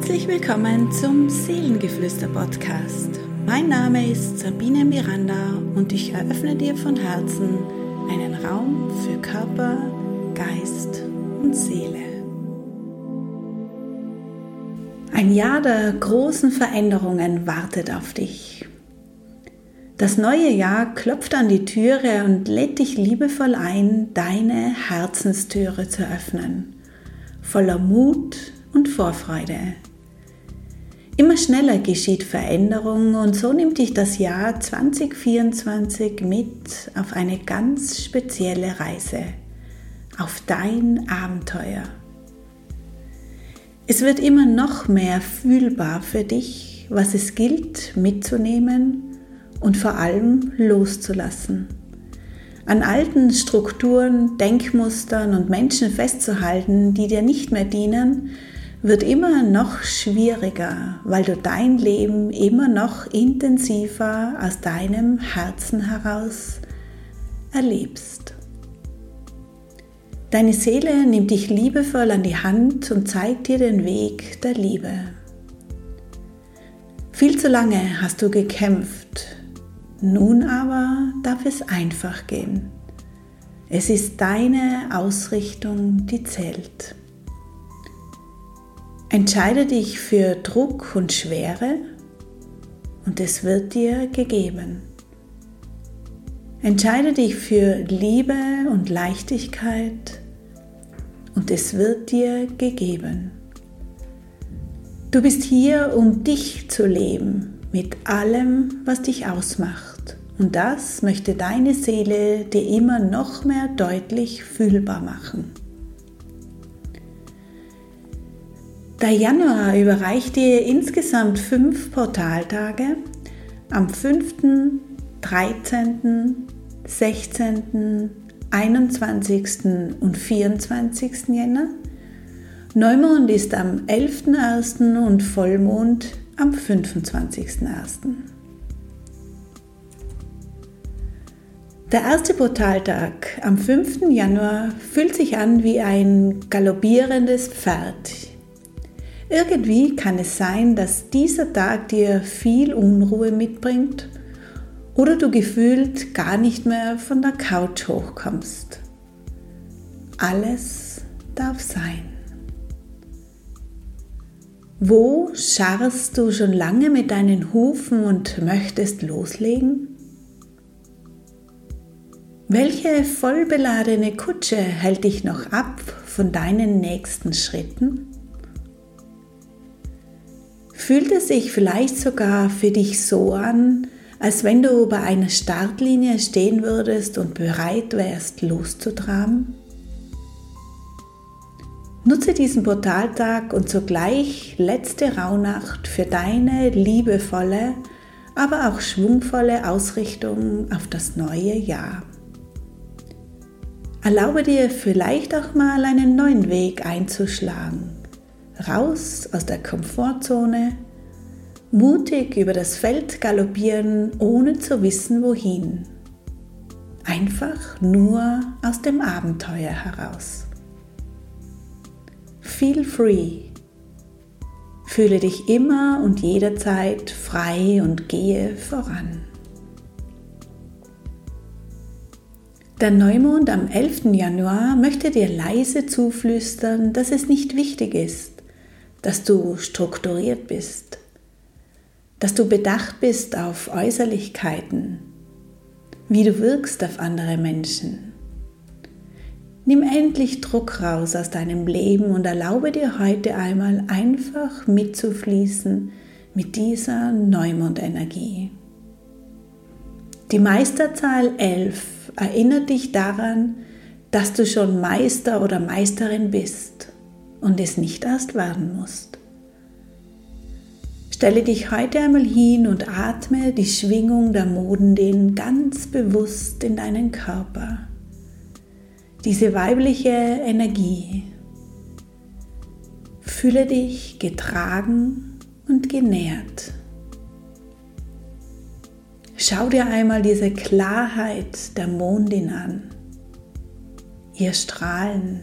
Herzlich willkommen zum Seelengeflüster-Podcast. Mein Name ist Sabine Miranda und ich eröffne dir von Herzen einen Raum für Körper, Geist und Seele. Ein Jahr der großen Veränderungen wartet auf dich. Das neue Jahr klopft an die Türe und lädt dich liebevoll ein, deine Herzenstüre zu öffnen, voller Mut und Vorfreude. Immer schneller geschieht Veränderung und so nimmt dich das Jahr 2024 mit auf eine ganz spezielle Reise, auf dein Abenteuer. Es wird immer noch mehr fühlbar für dich, was es gilt mitzunehmen und vor allem loszulassen. An alten Strukturen, Denkmustern und Menschen festzuhalten, die dir nicht mehr dienen, wird immer noch schwieriger, weil du dein Leben immer noch intensiver aus deinem Herzen heraus erlebst. Deine Seele nimmt dich liebevoll an die Hand und zeigt dir den Weg der Liebe. Viel zu lange hast du gekämpft, nun aber darf es einfach gehen. Es ist deine Ausrichtung, die zählt. Entscheide dich für Druck und Schwere und es wird dir gegeben. Entscheide dich für Liebe und Leichtigkeit und es wird dir gegeben. Du bist hier, um dich zu leben mit allem, was dich ausmacht. Und das möchte deine Seele dir immer noch mehr deutlich fühlbar machen. Der Januar überreicht dir insgesamt fünf Portaltage am 5., 13., 16., 21. und 24. Jänner. Neumond ist am 11.01. und Vollmond am 25.01. Der erste Portaltag am 5. Januar fühlt sich an wie ein galoppierendes Pferd irgendwie kann es sein, dass dieser Tag dir viel Unruhe mitbringt oder du gefühlt gar nicht mehr von der Couch hochkommst. Alles darf sein. Wo scharrst du schon lange mit deinen Hufen und möchtest loslegen? Welche vollbeladene Kutsche hält dich noch ab von deinen nächsten Schritten? Fühlt es sich vielleicht sogar für dich so an, als wenn du bei einer Startlinie stehen würdest und bereit wärst, loszutraben? Nutze diesen Portaltag und zugleich letzte Rauhnacht für deine liebevolle, aber auch schwungvolle Ausrichtung auf das neue Jahr. Erlaube dir vielleicht auch mal einen neuen Weg einzuschlagen raus aus der Komfortzone, mutig über das Feld galoppieren, ohne zu wissen wohin. Einfach nur aus dem Abenteuer heraus. Feel free. Fühle dich immer und jederzeit frei und gehe voran. Der Neumond am 11. Januar möchte dir leise zuflüstern, dass es nicht wichtig ist, dass du strukturiert bist, dass du bedacht bist auf Äußerlichkeiten, wie du wirkst auf andere Menschen. Nimm endlich Druck raus aus deinem Leben und erlaube dir heute einmal einfach mitzufließen mit dieser Neumondenergie. Die Meisterzahl 11 erinnert dich daran, dass du schon Meister oder Meisterin bist und es nicht erst werden musst. Stelle dich heute einmal hin und atme die Schwingung der Modendehnen ganz bewusst in deinen Körper. Diese weibliche Energie. Fühle dich getragen und genährt. Schau dir einmal diese Klarheit der Mondin an, ihr Strahlen,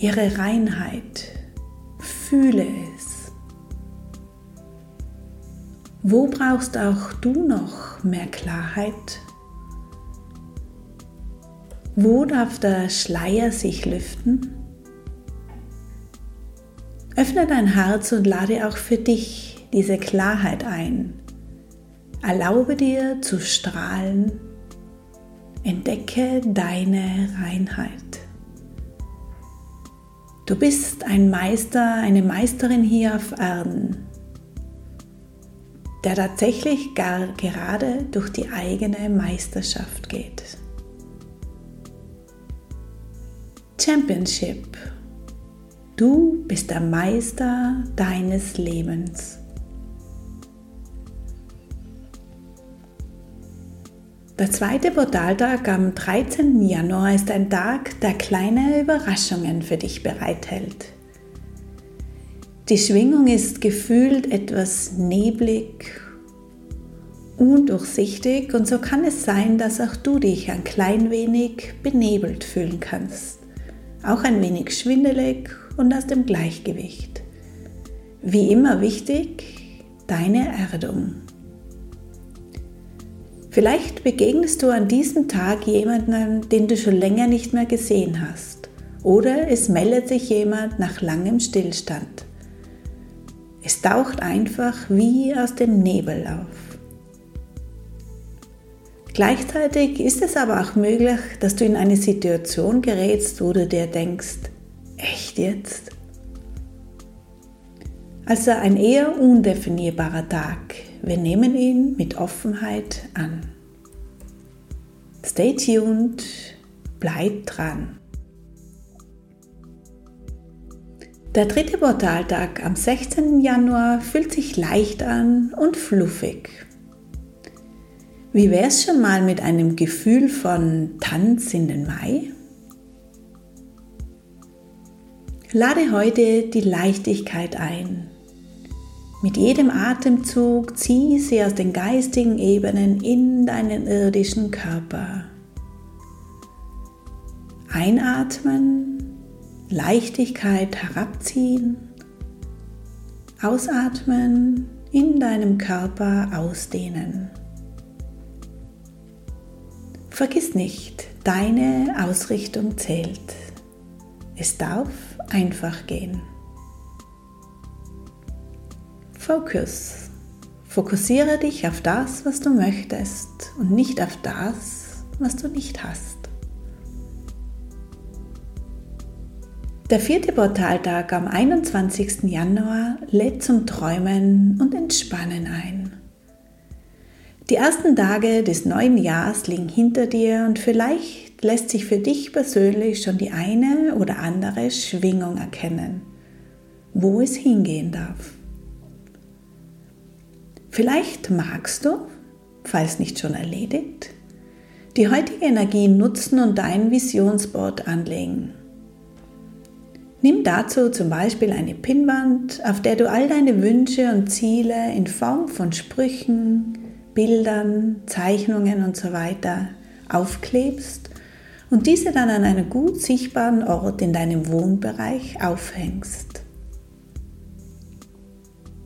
ihre Reinheit. Fühle es. Wo brauchst auch du noch mehr Klarheit? Wo darf der Schleier sich lüften? Öffne dein Herz und lade auch für dich diese Klarheit ein. Erlaube dir zu strahlen. Entdecke deine Reinheit. Du bist ein Meister, eine Meisterin hier auf Erden, der tatsächlich gar gerade durch die eigene Meisterschaft geht. Championship. Du bist der Meister deines Lebens. Der zweite Portaltag am 13. Januar ist ein Tag, der kleine Überraschungen für dich bereithält. Die Schwingung ist gefühlt etwas neblig, undurchsichtig und so kann es sein, dass auch du dich ein klein wenig benebelt fühlen kannst auch ein wenig schwindelig und aus dem Gleichgewicht. Wie immer wichtig, deine Erdung. Vielleicht begegnest du an diesem Tag jemandem, den du schon länger nicht mehr gesehen hast. Oder es meldet sich jemand nach langem Stillstand. Es taucht einfach wie aus dem Nebel auf. Gleichzeitig ist es aber auch möglich, dass du in eine Situation gerätst, wo du dir denkst, echt jetzt? Also ein eher undefinierbarer Tag. Wir nehmen ihn mit Offenheit an. Stay tuned, bleib dran. Der dritte Portaltag am 16. Januar fühlt sich leicht an und fluffig. Wie wäre es schon mal mit einem Gefühl von Tanz in den Mai? Lade heute die Leichtigkeit ein. Mit jedem Atemzug zieh sie aus den geistigen Ebenen in deinen irdischen Körper. Einatmen, Leichtigkeit herabziehen, ausatmen, in deinem Körper ausdehnen. Vergiss nicht, deine Ausrichtung zählt. Es darf einfach gehen. Fokus. Fokussiere dich auf das, was du möchtest und nicht auf das, was du nicht hast. Der vierte Portaltag am 21. Januar lädt zum Träumen und Entspannen ein. Die ersten Tage des neuen Jahres liegen hinter dir und vielleicht lässt sich für dich persönlich schon die eine oder andere Schwingung erkennen, wo es hingehen darf. Vielleicht magst du, falls nicht schon erledigt, die heutige Energie nutzen und dein Visionsboard anlegen. Nimm dazu zum Beispiel eine Pinnwand, auf der du all deine Wünsche und Ziele in Form von Sprüchen, Bildern, Zeichnungen und so aufklebst und diese dann an einem gut sichtbaren Ort in deinem Wohnbereich aufhängst.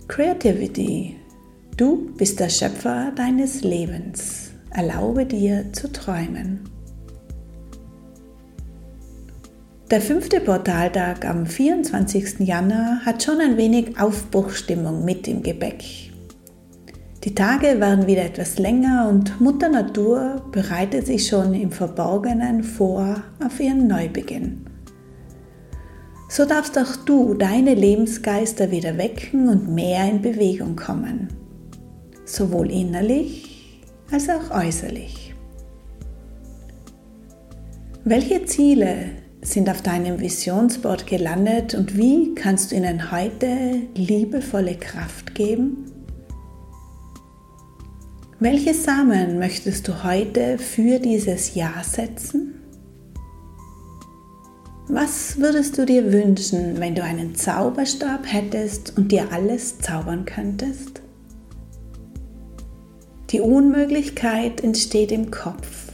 Creativity. Du bist der Schöpfer deines Lebens. Erlaube dir zu träumen. Der fünfte Portaltag am 24. Januar hat schon ein wenig Aufbruchstimmung mit im Gebäck. Die Tage werden wieder etwas länger und Mutter Natur bereitet sich schon im Verborgenen vor auf ihren Neubeginn. So darfst auch du deine Lebensgeister wieder wecken und mehr in Bewegung kommen, sowohl innerlich als auch äußerlich. Welche Ziele sind auf deinem Visionsboard gelandet und wie kannst du ihnen heute liebevolle Kraft geben? Welche Samen möchtest du heute für dieses Jahr setzen? Was würdest du dir wünschen, wenn du einen Zauberstab hättest und dir alles zaubern könntest? Die Unmöglichkeit entsteht im Kopf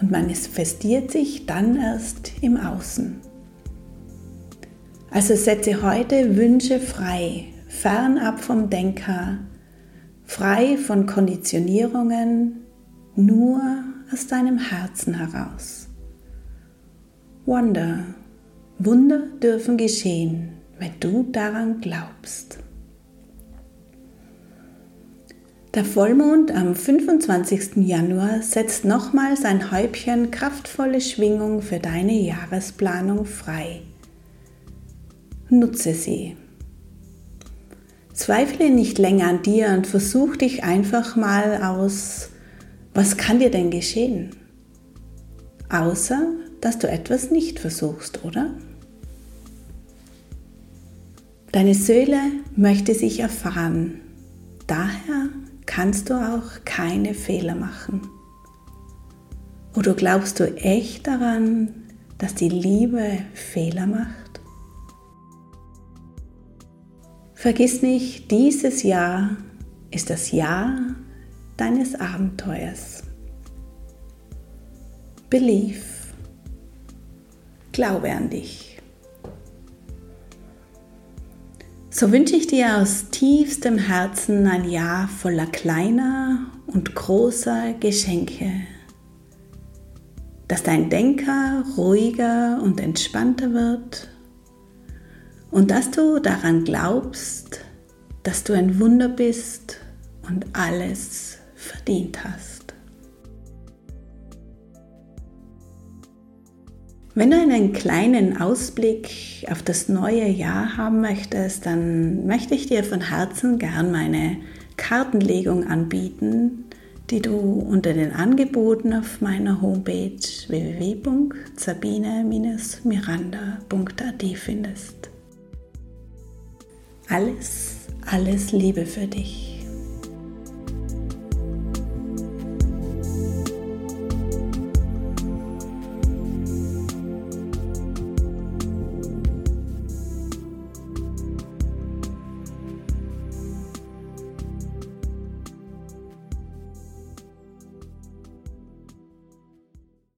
und manifestiert sich dann erst im Außen. Also setze heute Wünsche frei, fernab vom Denker, frei von Konditionierungen, nur aus deinem Herzen heraus. Wonder, Wunder dürfen geschehen, wenn du daran glaubst. Der Vollmond am 25. Januar setzt nochmals ein Häubchen kraftvolle Schwingung für deine Jahresplanung frei. Nutze sie. Zweifle nicht länger an dir und versuch dich einfach mal aus, was kann dir denn geschehen? Außer, dass du etwas nicht versuchst, oder? Deine Seele möchte sich erfahren. Daher kannst du auch keine Fehler machen. Oder glaubst du echt daran, dass die Liebe Fehler macht? Vergiss nicht, dieses Jahr ist das Jahr deines Abenteuers. Believe. Glaube an dich. So wünsche ich dir aus tiefstem Herzen ein Jahr voller kleiner und großer Geschenke, dass dein Denker ruhiger und entspannter wird und dass du daran glaubst, dass du ein Wunder bist und alles verdient hast. Wenn du einen kleinen Ausblick auf das neue Jahr haben möchtest, dann möchte ich dir von Herzen gern meine Kartenlegung anbieten, die du unter den Angeboten auf meiner Homepage www.sabine-miranda.at findest. Alles, alles Liebe für dich.